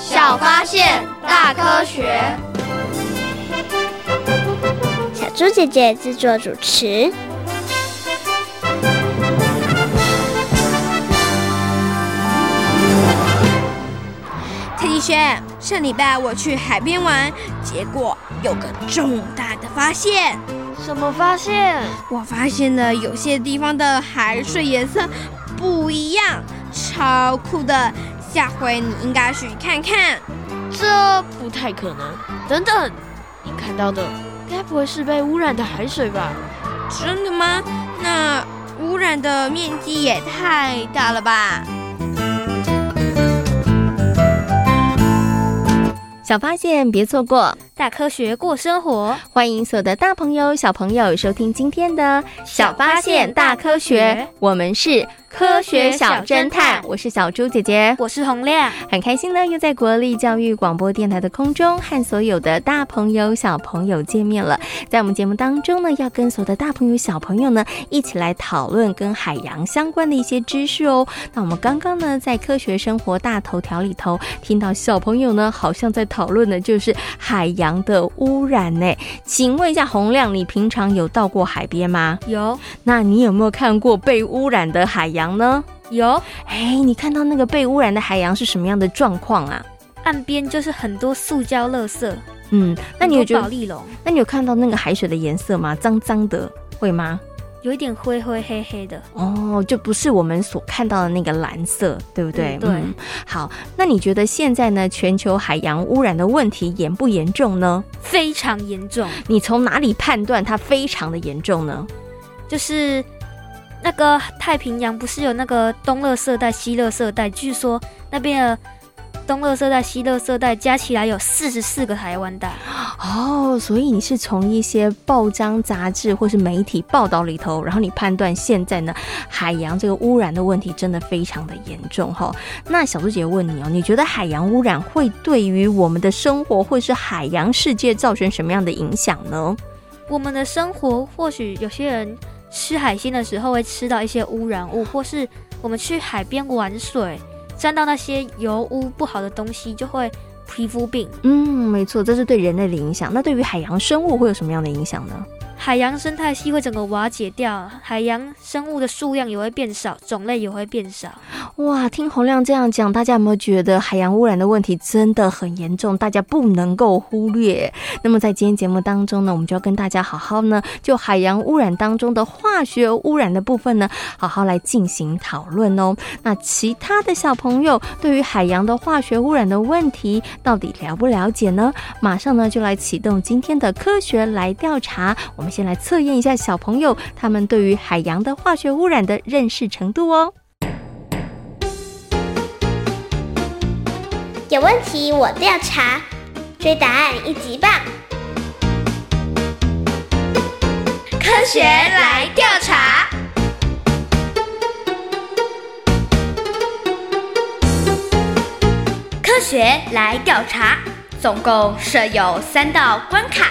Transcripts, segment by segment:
小发现，大科学。小猪姐姐制作主持。特地轩，上礼拜我去海边玩，结果有个重大的发现。什么发现？我发现了有些地方的海水颜色不一样，超酷的！下回你应该去看看。这不太可能。等等，你看到的该不会是被污染的海水吧？真的吗？那污染的面积也太大了吧！小发现，别错过。大科学过生活，欢迎所有的大朋友、小朋友收听今天的《小发现大科学》，我们是科学小侦探，我是小猪姐姐，我是洪亮，很开心呢，又在国立教育广播电台的空中和所有的大朋友、小朋友见面了。在我们节目当中呢，要跟所有的大朋友、小朋友呢一起来讨论跟海洋相关的一些知识哦。那我们刚刚呢，在科学生活大头条里头听到小朋友呢，好像在讨论的就是海洋。的污染呢？请问一下洪亮，你平常有到过海边吗？有。那你有没有看过被污染的海洋呢？有。哎，你看到那个被污染的海洋是什么样的状况啊？岸边就是很多塑胶垃圾。嗯，那你有觉得？保丽龙。那你有看到那个海水的颜色吗？脏脏的，会吗？有一点灰灰黑黑的哦，就不是我们所看到的那个蓝色，对不对？嗯、对、嗯。好，那你觉得现在呢，全球海洋污染的问题严不严重呢？非常严重。你从哪里判断它非常的严重呢？就是那个太平洋不是有那个东热色带、西热色带？据说那边的。东热色带、西热色带加起来有四十四个台湾带哦，所以你是从一些报章杂志或是媒体报道里头，然后你判断现在呢海洋这个污染的问题真的非常的严重哈。那小猪姐问你哦，你觉得海洋污染会对于我们的生活或是海洋世界造成什么样的影响呢？我们的生活或许有些人吃海鲜的时候会吃到一些污染物，或是我们去海边玩水。沾到那些油污不好的东西，就会皮肤病。嗯，没错，这是对人类的影响。那对于海洋生物会有什么样的影响呢？海洋生态系会整个瓦解掉，海洋生物的数量也会变少，种类也会变少。哇，听洪亮这样讲，大家有没有觉得海洋污染的问题真的很严重？大家不能够忽略。那么在今天节目当中呢，我们就要跟大家好好呢，就海洋污染当中的化学污染的部分呢，好好来进行讨论哦。那其他的小朋友对于海洋的化学污染的问题到底了不了解呢？马上呢就来启动今天的科学来调查。我们。先来测验一下小朋友他们对于海洋的化学污染的认识程度哦。有问题我调查，追答案一级棒。科学来调查，科学来调查，总共设有三道关卡。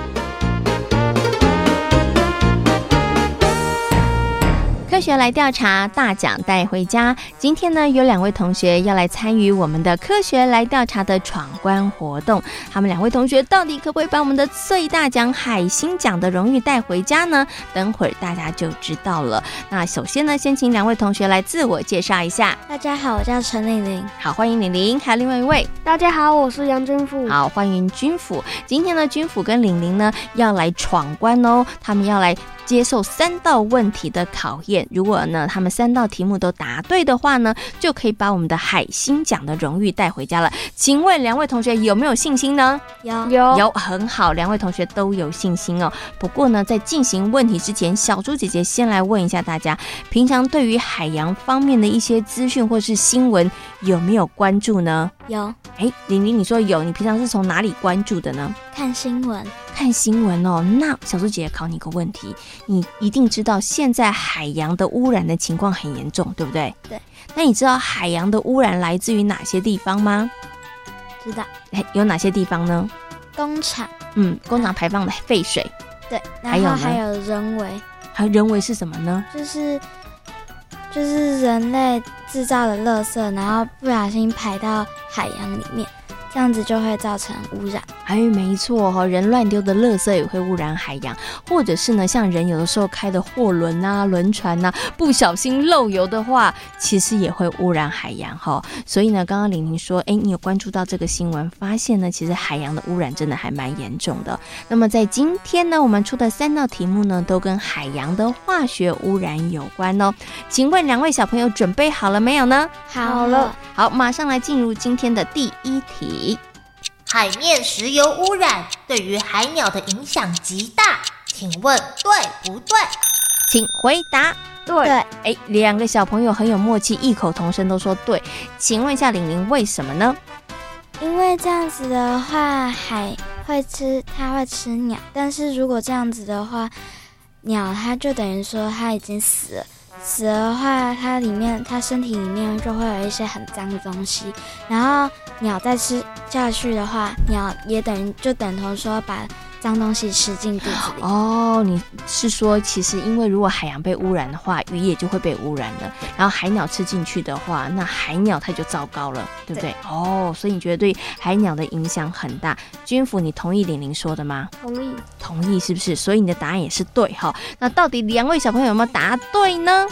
科学来调查，大奖带回家。今天呢，有两位同学要来参与我们的科学来调查的闯关活动。他们两位同学到底可不可以把我们的最大奖海星奖的荣誉带回家呢？等会儿大家就知道了。那首先呢，先请两位同学来自我介绍一下。大家好，我叫陈玲玲。好，欢迎玲玲。还有另外一位，大家好，我是杨君甫。好，欢迎君甫。今天呢，君甫跟玲玲呢要来闯关哦，他们要来。接受三道问题的考验，如果呢他们三道题目都答对的话呢，就可以把我们的海星奖的荣誉带回家了。请问两位同学有没有信心呢？有有有，很好，两位同学都有信心哦。不过呢，在进行问题之前，小猪姐姐先来问一下大家，平常对于海洋方面的一些资讯或是新闻有没有关注呢？有。哎，玲玲，你说有，你平常是从哪里关注的呢？看新闻。看新闻哦，那小猪姐姐考你一个问题，你一定知道现在海洋的污染的情况很严重，对不对？对。那你知道海洋的污染来自于哪些地方吗？知道。哎，有哪些地方呢？工厂。嗯，工厂排放的废水。对。然后还有人为。还有人为是什么呢？就是就是人类制造的垃圾，然后不小心排到海洋里面。这样子就会造成污染。哎，没错哈，人乱丢的垃圾也会污染海洋，或者是呢，像人有的时候开的货轮啊、轮船啊，不小心漏油的话，其实也会污染海洋哈。所以呢，刚刚玲玲说，哎，你有关注到这个新闻，发现呢，其实海洋的污染真的还蛮严重的。那么在今天呢，我们出的三道题目呢，都跟海洋的化学污染有关哦。请问两位小朋友准备好了没有呢？好了，好，马上来进入今天的第一题。海面石油污染对于海鸟的影响极大，请问对不对？请回答。对。哎，两个小朋友很有默契，异口同声都说对。请问一下玲玲，为什么呢？因为这样子的话，海会吃，它会吃鸟。但是如果这样子的话，鸟它就等于说它已经死了。死的话，它里面，它身体里面就会有一些很脏的东西。然后鸟再吃下去的话，鸟也等于就等同说把脏东西吃进肚子里。哦，你是说，其实因为如果海洋被污染的话，鱼也就会被污染了。然后海鸟吃进去的话，那海鸟它就糟糕了，对不对？对。哦，所以你觉得对海鸟的影响很大。君府，你同意玲玲说的吗？同意。同意是不是？所以你的答案也是对哈。那到底两位小朋友有没有答对呢？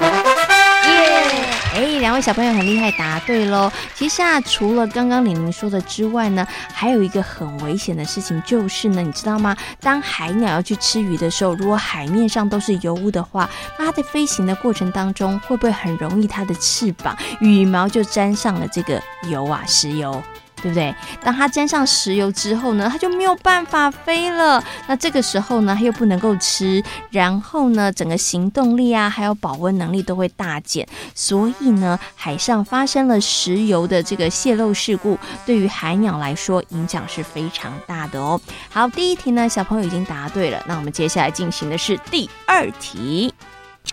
耶！哎，两位小朋友很厉害，答对喽。其实啊，除了刚刚玲玲说的之外呢，还有一个很危险的事情，就是呢，你知道吗？当海鸟要去吃鱼的时候，如果海面上都是油污的话，那它在飞行的过程当中，会不会很容易它的翅膀、羽毛就沾上了这个油啊，石油？对不对？当它沾上石油之后呢，它就没有办法飞了。那这个时候呢，它又不能够吃，然后呢，整个行动力啊，还有保温能力都会大减。所以呢，海上发生了石油的这个泄漏事故，对于海鸟来说影响是非常大的哦。好，第一题呢，小朋友已经答对了。那我们接下来进行的是第二题。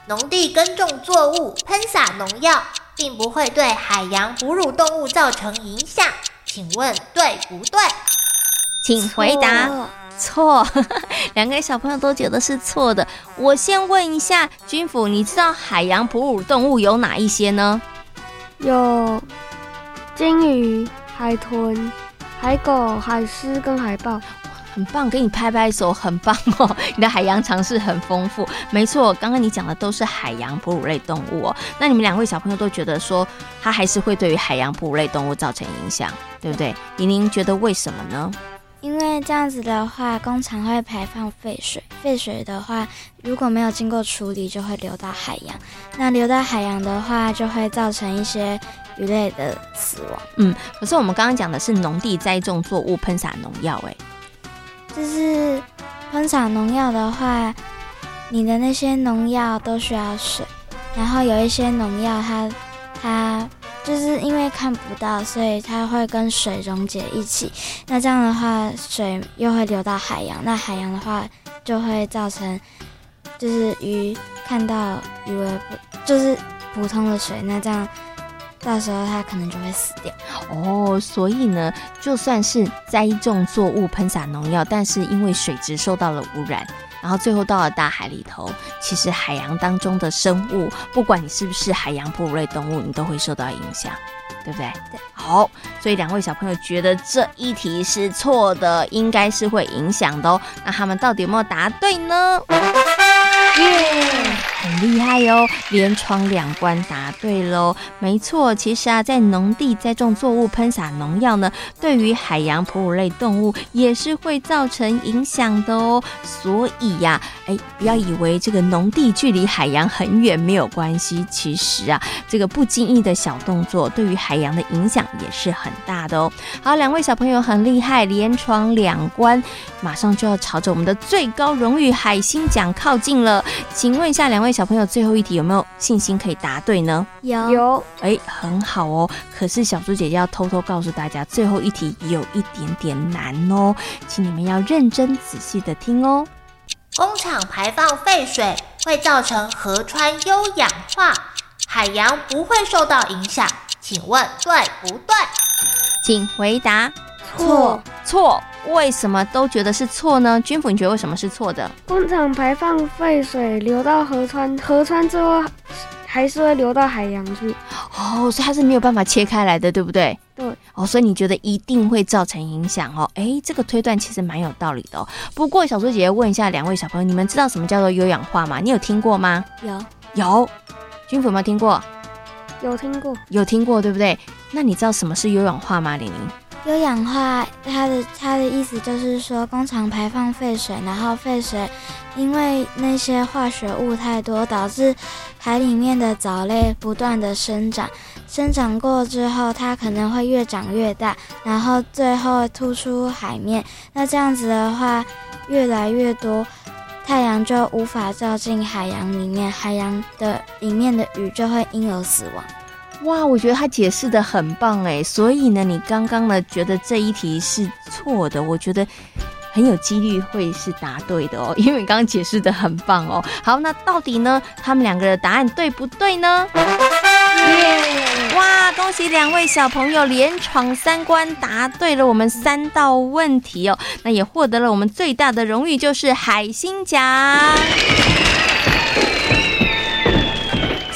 农地耕种作物喷洒农药，并不会对海洋哺乳动物造成影响。请问对不对？请回答。错，两个小朋友都觉得是错的。我先问一下君府，你知道海洋哺乳动物有哪一些呢？有鲸鱼、海豚、海狗、海狮跟海豹。很棒，给你拍拍手，很棒哦！你的海洋常识很丰富。没错，刚刚你讲的都是海洋哺乳类动物哦。那你们两位小朋友都觉得说，它还是会对于海洋哺乳类动物造成影响，对不对？玲玲觉得为什么呢？因为这样子的话，工厂会排放废水，废水的话如果没有经过处理，就会流到海洋。那流到海洋的话，就会造成一些鱼类的死亡。嗯，可是我们刚刚讲的是农地栽种作物喷洒农药，哎。就是喷洒农药的话，你的那些农药都需要水，然后有一些农药它它就是因为看不到，所以它会跟水溶解一起。那这样的话，水又会流到海洋，那海洋的话就会造成就是鱼看到以为不就是普通的水，那这样到时候它可能就会死掉。哦，所以呢，就算是栽种作物、喷洒农药，但是因为水质受到了污染，然后最后到了大海里头，其实海洋当中的生物，不管你是不是海洋哺乳类动物，你都会受到影响。对不对？对，好，所以两位小朋友觉得这一题是错的，应该是会影响的哦。那他们到底有没有答对呢？耶，很厉害哟，连闯两关答对喽。没错，其实啊，在农地栽种作物、喷洒农药呢，对于海洋哺乳类动物也是会造成影响的哦。所以呀，哎，不要以为这个农地距离海洋很远没有关系，其实啊，这个不经意的小动作对于海洋的影响也是很大的哦。好，两位小朋友很厉害，连闯两关，马上就要朝着我们的最高荣誉海星奖靠近了。请问一下，两位小朋友，最后一题有没有信心可以答对呢？有有，哎，很好哦。可是小猪姐姐要偷偷告诉大家，最后一题有一点点难哦，请你们要认真仔细的听哦。工厂排放废水会造成河川优氧化，海洋不会受到影响，请问对不对？请回答。错错。为什么都觉得是错呢？君府，你觉得为什么是错的？工厂排放废水流到河川，河川之后还是会流到海洋去。哦，所以它是没有办法切开来的，对不对？对。哦，所以你觉得一定会造成影响哦？哎，这个推断其实蛮有道理的哦。不过小猪姐姐问一下两位小朋友，你们知道什么叫做优氧化吗？你有听过吗？有有。君府有没有听过？有听过。有听过，对不对？那你知道什么是优氧化吗？玲玲？优氧化，它的它的意思就是说，工厂排放废水，然后废水因为那些化学物太多，导致海里面的藻类不断的生长，生长过之后，它可能会越长越大，然后最后突出海面。那这样子的话，越来越多，太阳就无法照进海洋里面，海洋的里面的鱼就会因而死亡。哇，我觉得他解释的很棒哎，所以呢，你刚刚呢觉得这一题是错的，我觉得很有几率会是答对的哦，因为你刚刚解释的很棒哦。好，那到底呢，他们两个的答案对不对呢？耶！哇，恭喜两位小朋友连闯三关，答对了我们三道问题哦，那也获得了我们最大的荣誉，就是海星奖。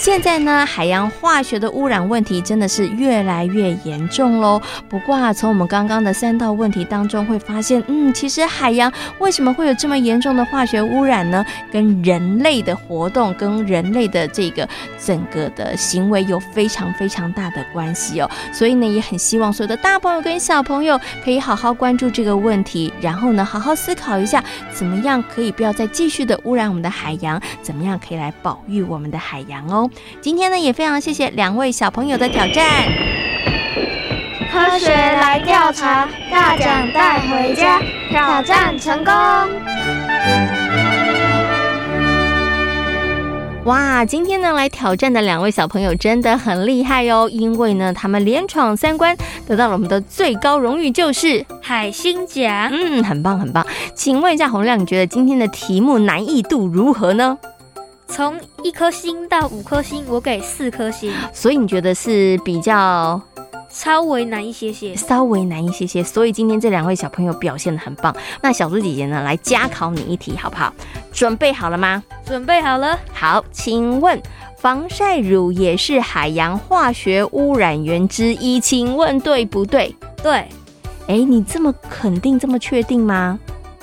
现在呢，海洋化学的污染问题真的是越来越严重喽。不过啊，从我们刚刚的三道问题当中会发现，嗯，其实海洋为什么会有这么严重的化学污染呢？跟人类的活动，跟人类的这个整个的行为有非常非常大的关系哦。所以呢，也很希望所有的大朋友跟小朋友可以好好关注这个问题，然后呢，好好思考一下，怎么样可以不要再继续的污染我们的海洋，怎么样可以来保育我们的海洋哦。今天呢，也非常谢谢两位小朋友的挑战。科学来调查，大奖带回家，挑战成功。哇，今天呢来挑战的两位小朋友真的很厉害哦，因为呢他们连闯三关，得到了我们的最高荣誉，就是海星奖。嗯，很棒很棒。请问一下洪亮，你觉得今天的题目难易度如何呢？从一颗星到五颗星，我给四颗星。所以你觉得是比较稍微难一些些，稍微难一些些。所以今天这两位小朋友表现的很棒。那小猪姐姐呢，来加考你一题好不好？准备好了吗？准备好了。好，请问防晒乳也是海洋化学污染源之一，请问对不对？对。哎，你这么肯定，这么确定吗？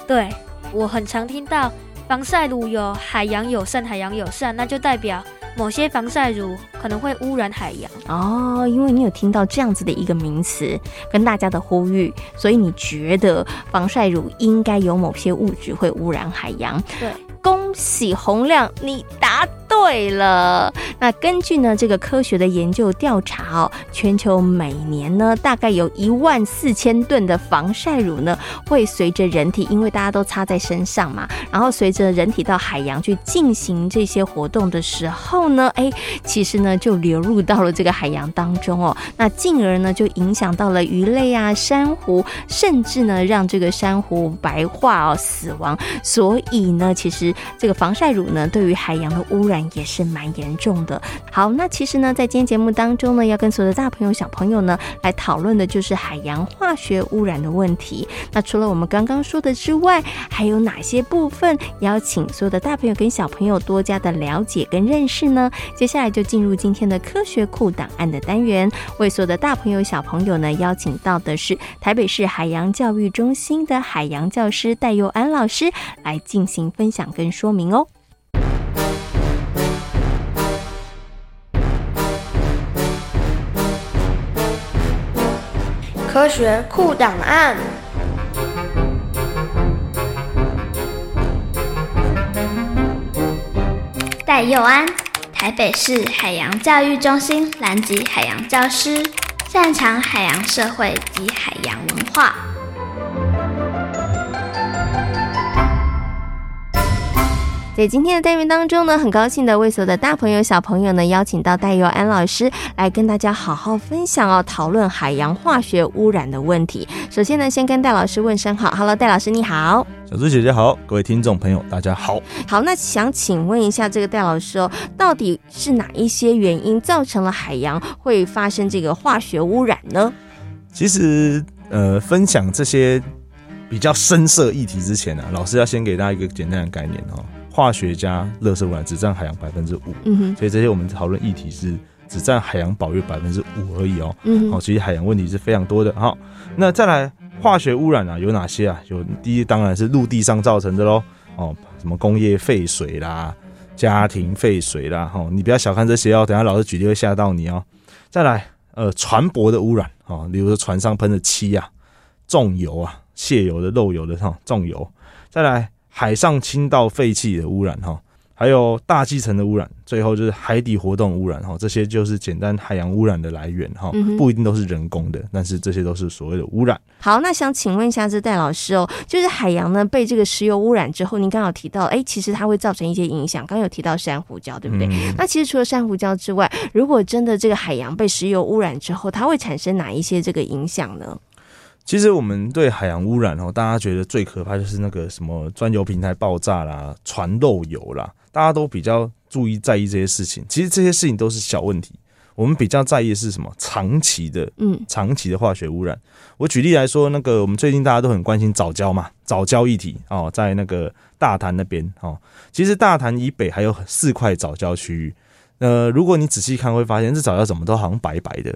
对，我很常听到。防晒乳有海洋友善，海洋友善，那就代表某些防晒乳可能会污染海洋哦。因为你有听到这样子的一个名词，跟大家的呼吁，所以你觉得防晒乳应该有某些物质会污染海洋。对。恭喜洪亮，你答对了。那根据呢这个科学的研究调查哦，全球每年呢大概有一万四千吨的防晒乳呢会随着人体，因为大家都擦在身上嘛，然后随着人体到海洋去进行这些活动的时候呢，哎，其实呢就流入到了这个海洋当中哦。那进而呢就影响到了鱼类啊、珊瑚，甚至呢让这个珊瑚白化哦死亡。所以呢，其实。这个防晒乳呢，对于海洋的污染也是蛮严重的。好，那其实呢，在今天节目当中呢，要跟所有的大朋友小朋友呢来讨论的就是海洋化学污染的问题。那除了我们刚刚说的之外，还有哪些部分邀请所有的大朋友跟小朋友多加的了解跟认识呢？接下来就进入今天的科学库档案的单元，为所有的大朋友小朋友呢邀请到的是台北市海洋教育中心的海洋教师戴佑安老师来进行分享跟说明哦。科学库档案。戴佑安，台北市海洋教育中心南极海洋教师，擅长海洋社会及海洋文化。在今天的单元当中呢，很高兴的为所有的大朋友小朋友呢邀请到戴佑安老师来跟大家好好分享哦，讨论海洋化学污染的问题。首先呢，先跟戴老师问声好，Hello，戴老师你好，小猪姐姐好，各位听众朋友大家好。好，那想请问一下这个戴老师哦，到底是哪一些原因造成了海洋会发生这个化学污染呢？其实呃，分享这些比较深色议题之前呢、啊，老师要先给大家一个简单的概念哦。化学家垃圾污染只占海洋百分之五，嗯哼，所以这些我们讨论议题是只占海洋保育百分之五而已哦，嗯，好，其实海洋问题是非常多的。好，那再来化学污染啊，有哪些啊？有第一当然是陆地上造成的喽，哦，什么工业废水啦、家庭废水啦，哦，你不要小看这些哦，等下老师举例会吓到你哦。再来，呃，船舶的污染，哦，比如说船上喷的漆啊、重油啊、卸油的漏油的哈、重油，再来。海上倾倒废气的污染哈，还有大气层的污染，最后就是海底活动污染哈，这些就是简单海洋污染的来源哈，不一定都是人工的，但是这些都是所谓的污染。好，那想请问一下这戴老师哦，就是海洋呢被这个石油污染之后，您刚好提到，哎，其实它会造成一些影响，刚有提到珊瑚礁，对不对？嗯、那其实除了珊瑚礁之外，如果真的这个海洋被石油污染之后，它会产生哪一些这个影响呢？其实我们对海洋污染哦，大家觉得最可怕就是那个什么钻油平台爆炸啦、船漏油啦，大家都比较注意在意这些事情。其实这些事情都是小问题，我们比较在意的是什么？长期的，嗯，长期的化学污染。我举例来说，那个我们最近大家都很关心藻礁嘛，藻礁议题哦，在那个大潭那边哦，其实大潭以北还有四块藻礁区域。呃，如果你仔细看，会发现这藻礁怎么都好像白白的，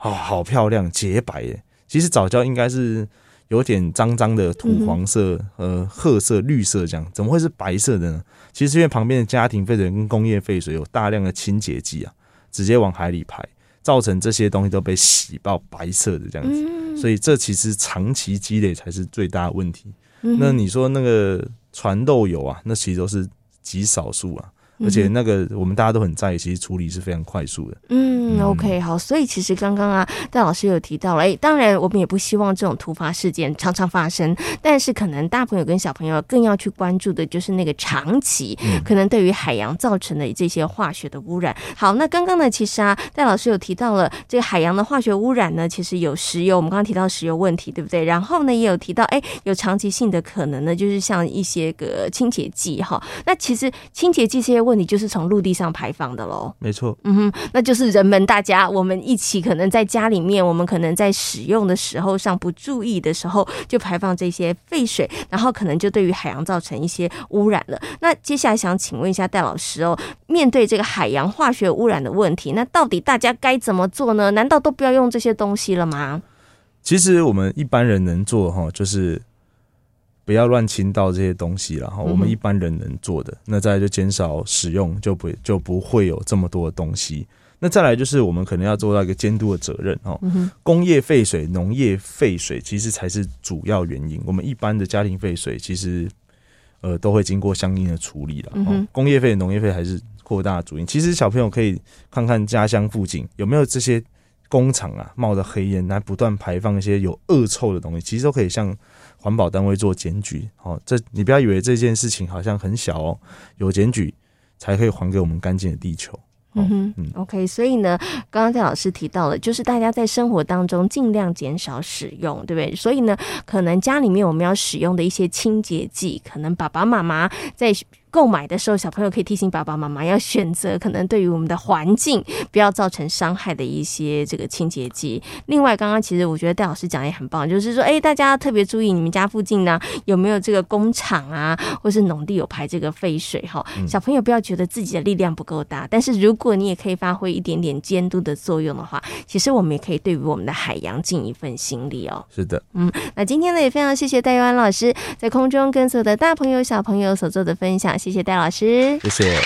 哦，好漂亮，洁白耶。其实早教应该是有点脏脏的土黄色、呃褐色、绿色这样，怎么会是白色的呢？其实因为旁边的家庭废水跟工业废水有大量的清洁剂啊，直接往海里排，造成这些东西都被洗到白色的这样子。所以这其实长期积累才是最大的问题。那你说那个船漏油啊，那其实都是极少数啊。而且那个我们大家都很在意，其实处理是非常快速的。嗯，OK，好，所以其实刚刚啊，戴老师有提到了，哎，当然我们也不希望这种突发事件常常发生，但是可能大朋友跟小朋友更要去关注的就是那个长期可能对于海洋造成的这些化学的污染。好，那刚刚呢，其实啊，戴老师有提到了这个海洋的化学污染呢，其实有石油，我们刚刚提到石油问题，对不对？然后呢，也有提到，哎，有长期性的可能呢，就是像一些个清洁剂哈。那其实清洁剂这些问题，你就是从陆地上排放的喽，没错，嗯哼，那就是人们大家我们一起可能在家里面，我们可能在使用的时候上不注意的时候，就排放这些废水，然后可能就对于海洋造成一些污染了。那接下来想请问一下戴老师哦，面对这个海洋化学污染的问题，那到底大家该怎么做呢？难道都不要用这些东西了吗？其实我们一般人能做哈，就是。不要乱倾倒这些东西了哈，我们一般人能做的，嗯、那再来就减少使用，就不就不会有这么多的东西。那再来就是我们可能要做到一个监督的责任哈。工业废水、农业废水其实才是主要原因。我们一般的家庭废水其实呃都会经过相应的处理了。工业废、农业废还是扩大的主因。其实小朋友可以看看家乡附近有没有这些工厂啊，冒着黑烟来不断排放一些有恶臭的东西，其实都可以向。环保单位做检举，哦，这你不要以为这件事情好像很小哦，有检举才可以还给我们干净的地球。嗯哼，嗯，OK，所以呢，刚刚戴老师提到了，就是大家在生活当中尽量减少使用，对不对？所以呢，可能家里面我们要使用的一些清洁剂，可能爸爸妈妈在。购买的时候，小朋友可以提醒爸爸妈妈要选择可能对于我们的环境不要造成伤害的一些这个清洁剂。另外，刚刚其实我觉得戴老师讲的也很棒，就是说，哎，大家特别注意你们家附近呢有没有这个工厂啊，或是农地有排这个废水哈。小朋友不要觉得自己的力量不够大，但是如果你也可以发挥一点点监督的作用的话，其实我们也可以对于我们的海洋尽一份心力哦。是的，嗯，那今天呢也非常谢谢戴玉安老师在空中跟所有的大朋友小朋友所做的分享。谢谢戴老师，谢谢。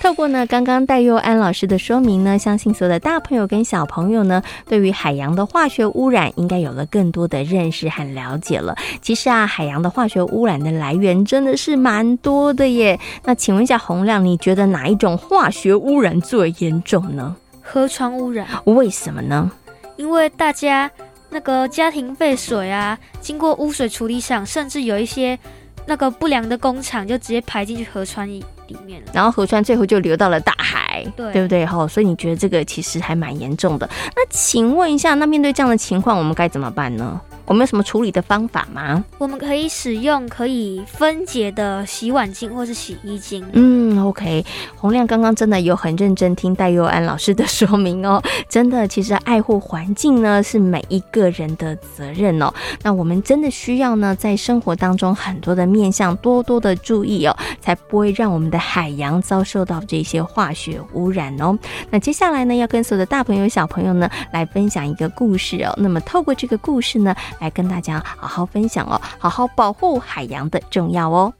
透过呢刚刚戴佑安老师的说明呢，相信所有的大朋友跟小朋友呢，对于海洋的化学污染应该有了更多的认识和了解了。其实啊，海洋的化学污染的来源真的是蛮多的耶。那请问一下洪亮，你觉得哪一种化学污染最严重呢？河床污染。为什么呢？因为大家。那个家庭废水啊，经过污水处理厂，甚至有一些那个不良的工厂，就直接排进去河川里面了。然后河川最后就流到了大海，对，对不对？哈，所以你觉得这个其实还蛮严重的。那请问一下，那面对这样的情况，我们该怎么办呢？我们有什么处理的方法吗？我们可以使用可以分解的洗碗巾或是洗衣精。嗯，OK。洪亮刚刚真的有很认真听戴佑安老师的说明哦，真的，其实爱护环境呢是每一个人的责任哦。那我们真的需要呢，在生活当中很多的面向多多的注意哦，才不会让我们的海洋遭受到这些化学污染哦。那接下来呢，要跟所有的大朋友小朋友呢来分享一个故事哦。那么透过这个故事呢。来跟大家好好分享哦，好好保护海洋的重要哦。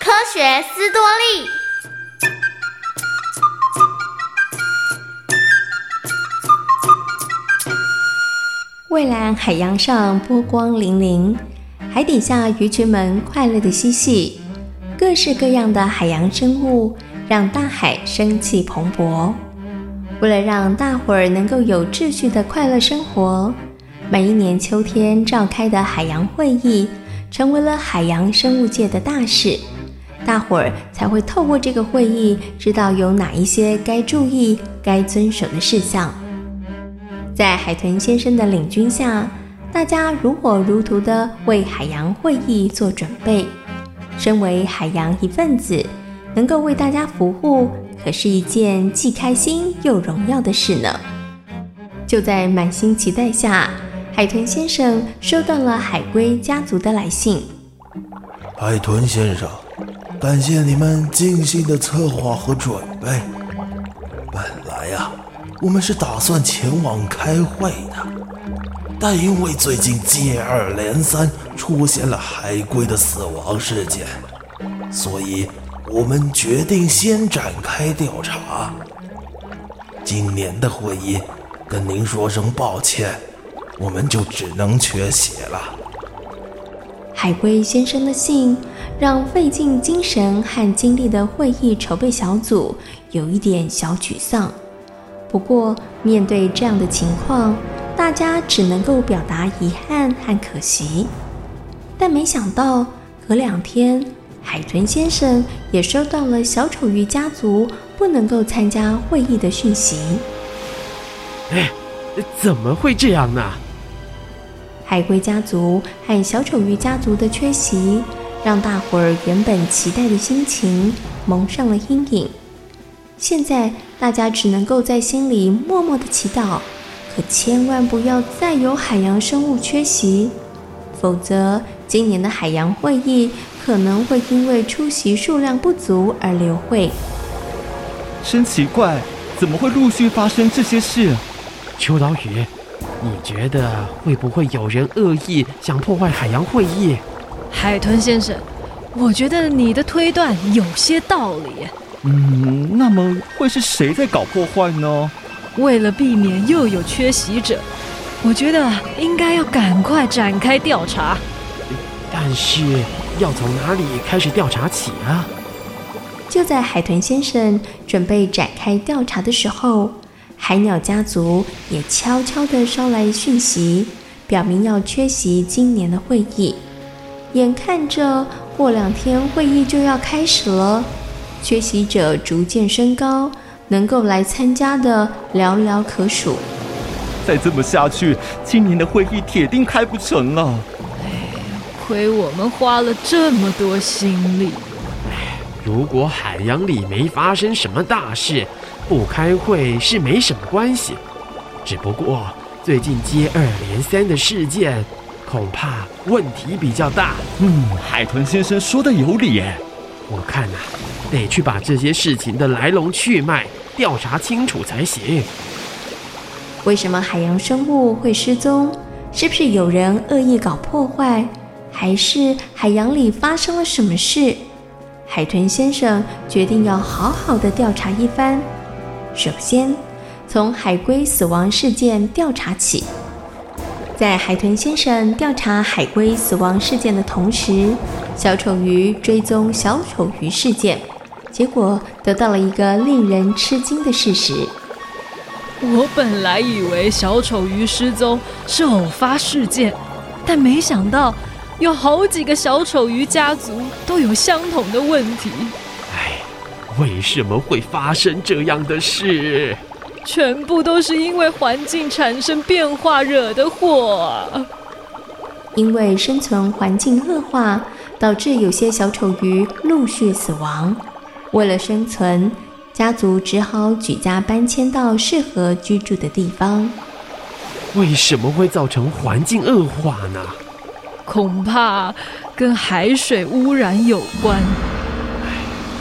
科学斯多利，蔚蓝海洋上波光粼粼，海底下鱼群们快乐的嬉戏，各式各样的海洋生物。让大海生气蓬勃。为了让大伙儿能够有秩序的快乐生活，每一年秋天召开的海洋会议成为了海洋生物界的大事。大伙儿才会透过这个会议，知道有哪一些该注意、该遵守的事项。在海豚先生的领军下，大家如火如荼地为海洋会议做准备。身为海洋一份子。能够为大家服务，可是一件既开心又荣耀的事呢。就在满心期待下，海豚先生收到了海龟家族的来信。海豚先生，感谢你们精心的策划和准备。本来呀，我们是打算前往开会的，但因为最近接二连三出现了海龟的死亡事件，所以。我们决定先展开调查。今年的会议，跟您说声抱歉，我们就只能缺席了。海龟先生的信让费尽精神和精力的会议筹备小组有一点小沮丧。不过，面对这样的情况，大家只能够表达遗憾和可惜。但没想到，隔两天。海豚先生也收到了小丑鱼家族不能够参加会议的讯息。哎，怎么会这样呢？海龟家族和小丑鱼家族的缺席，让大伙儿原本期待的心情蒙上了阴影。现在大家只能够在心里默默的祈祷，可千万不要再有海洋生物缺席，否则今年的海洋会议。可能会因为出席数量不足而流会。真奇怪，怎么会陆续发生这些事？秋刀鱼，你觉得会不会有人恶意想破坏海洋会议？海豚先生，我觉得你的推断有些道理。嗯，那么会是谁在搞破坏呢？为了避免又有缺席者，我觉得应该要赶快展开调查。但是。要从哪里开始调查起啊？就在海豚先生准备展开调查的时候，海鸟家族也悄悄地捎来讯息，表明要缺席今年的会议。眼看着过两天会议就要开始了，缺席者逐渐升高，能够来参加的寥寥可数。再这么下去，今年的会议铁定开不成了。亏我们花了这么多心力。如果海洋里没发生什么大事，不开会是没什么关系。只不过最近接二连三的事件，恐怕问题比较大。嗯，海豚先生说的有理耶。我看呐、啊，得去把这些事情的来龙去脉调查清楚才行。为什么海洋生物会失踪？是不是有人恶意搞破坏？还是海洋里发生了什么事？海豚先生决定要好好的调查一番。首先，从海龟死亡事件调查起。在海豚先生调查海龟死亡事件的同时，小丑鱼追踪小丑鱼事件，结果得到了一个令人吃惊的事实。我本来以为小丑鱼失踪是偶发事件，但没想到。有好几个小丑鱼家族都有相同的问题。哎，为什么会发生这样的事？全部都是因为环境产生变化惹的祸。因为生存环境恶化，导致有些小丑鱼陆续死亡。为了生存，家族只好举家搬迁到适合居住的地方。为什么会造成环境恶化呢？恐怕跟海水污染有关。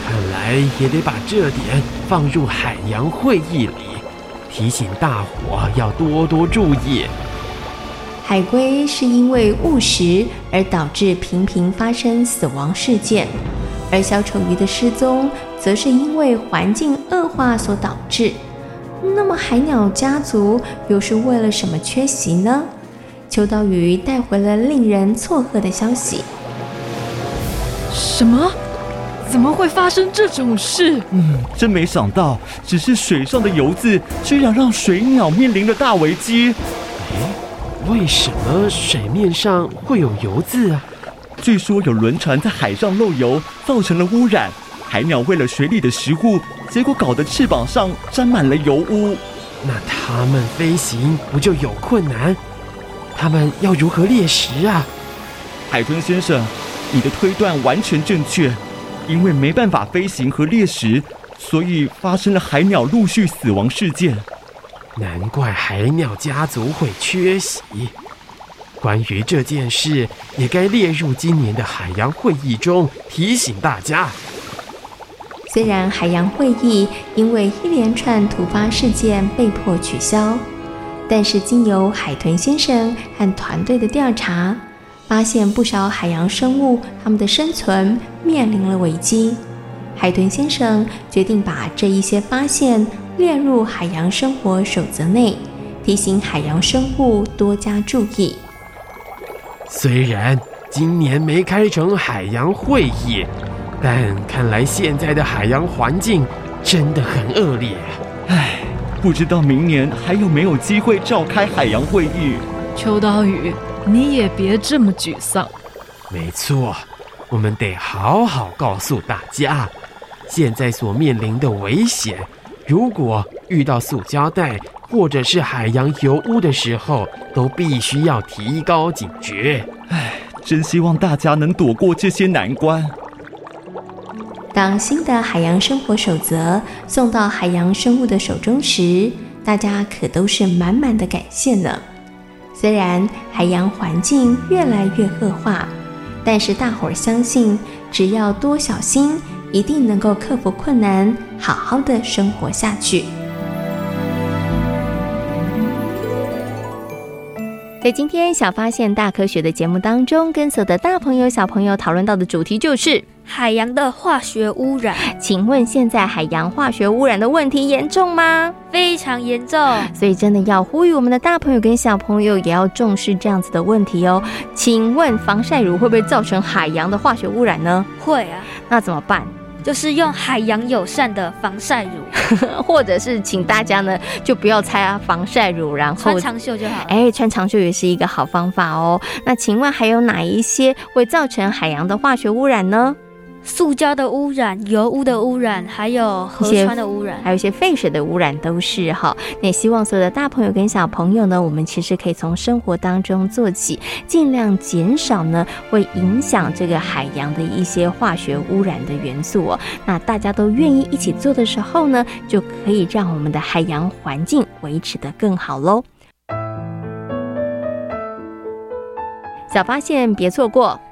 看来也得把这点放入海洋会议里，提醒大伙要多多注意。海龟是因为误食而导致频频发生死亡事件，而小丑鱼的失踪则是因为环境恶化所导致。那么海鸟家族又是为了什么缺席呢？秋刀鱼带回了令人错愕的消息。什么？怎么会发生这种事？嗯，真没想到，只是水上的油渍，居然让水鸟面临了大危机。诶，为什么水面上会有油渍啊？据说有轮船在海上漏油，造成了污染。海鸟为了水里的食物，结果搞得翅膀上沾满了油污。那它们飞行不就有困难？他们要如何猎食啊？海豚先生，你的推断完全正确。因为没办法飞行和猎食，所以发生了海鸟陆续死亡事件。难怪海鸟家族会缺席。关于这件事，也该列入今年的海洋会议中，提醒大家。虽然海洋会议因为一连串突发事件被迫取消。但是，经由海豚先生和团队的调查，发现不少海洋生物它们的生存面临了危机。海豚先生决定把这一些发现列入海洋生活守则内，提醒海洋生物多加注意。虽然今年没开成海洋会议，但看来现在的海洋环境真的很恶劣。唉。不知道明年还有没有机会召开海洋会议？秋刀鱼，你也别这么沮丧。没错，我们得好好告诉大家，现在所面临的危险，如果遇到塑胶袋或者是海洋油污的时候，都必须要提高警觉。唉，真希望大家能躲过这些难关。当新的海洋生活守则送到海洋生物的手中时，大家可都是满满的感谢呢。虽然海洋环境越来越恶化，但是大伙儿相信，只要多小心，一定能够克服困难，好好的生活下去。在今天小发现大科学的节目当中，跟所有的大朋友小朋友讨论到的主题就是。海洋的化学污染，请问现在海洋化学污染的问题严重吗？非常严重，所以真的要呼吁我们的大朋友跟小朋友也要重视这样子的问题哦。请问防晒乳会不会造成海洋的化学污染呢？会啊，那怎么办？就是用海洋友善的防晒乳，或者是请大家呢就不要擦防晒乳，然后穿长袖就好。哎，穿长袖也是一个好方法哦。那请问还有哪一些会造成海洋的化学污染呢？塑胶的污染、油污的污染，还有河川的污染，还有一些废水的污染都是哈。那也希望所有的大朋友跟小朋友呢，我们其实可以从生活当中做起，尽量减少呢会影响这个海洋的一些化学污染的元素哦。那大家都愿意一起做的时候呢，就可以让我们的海洋环境维持得更好喽。小发现，别错过。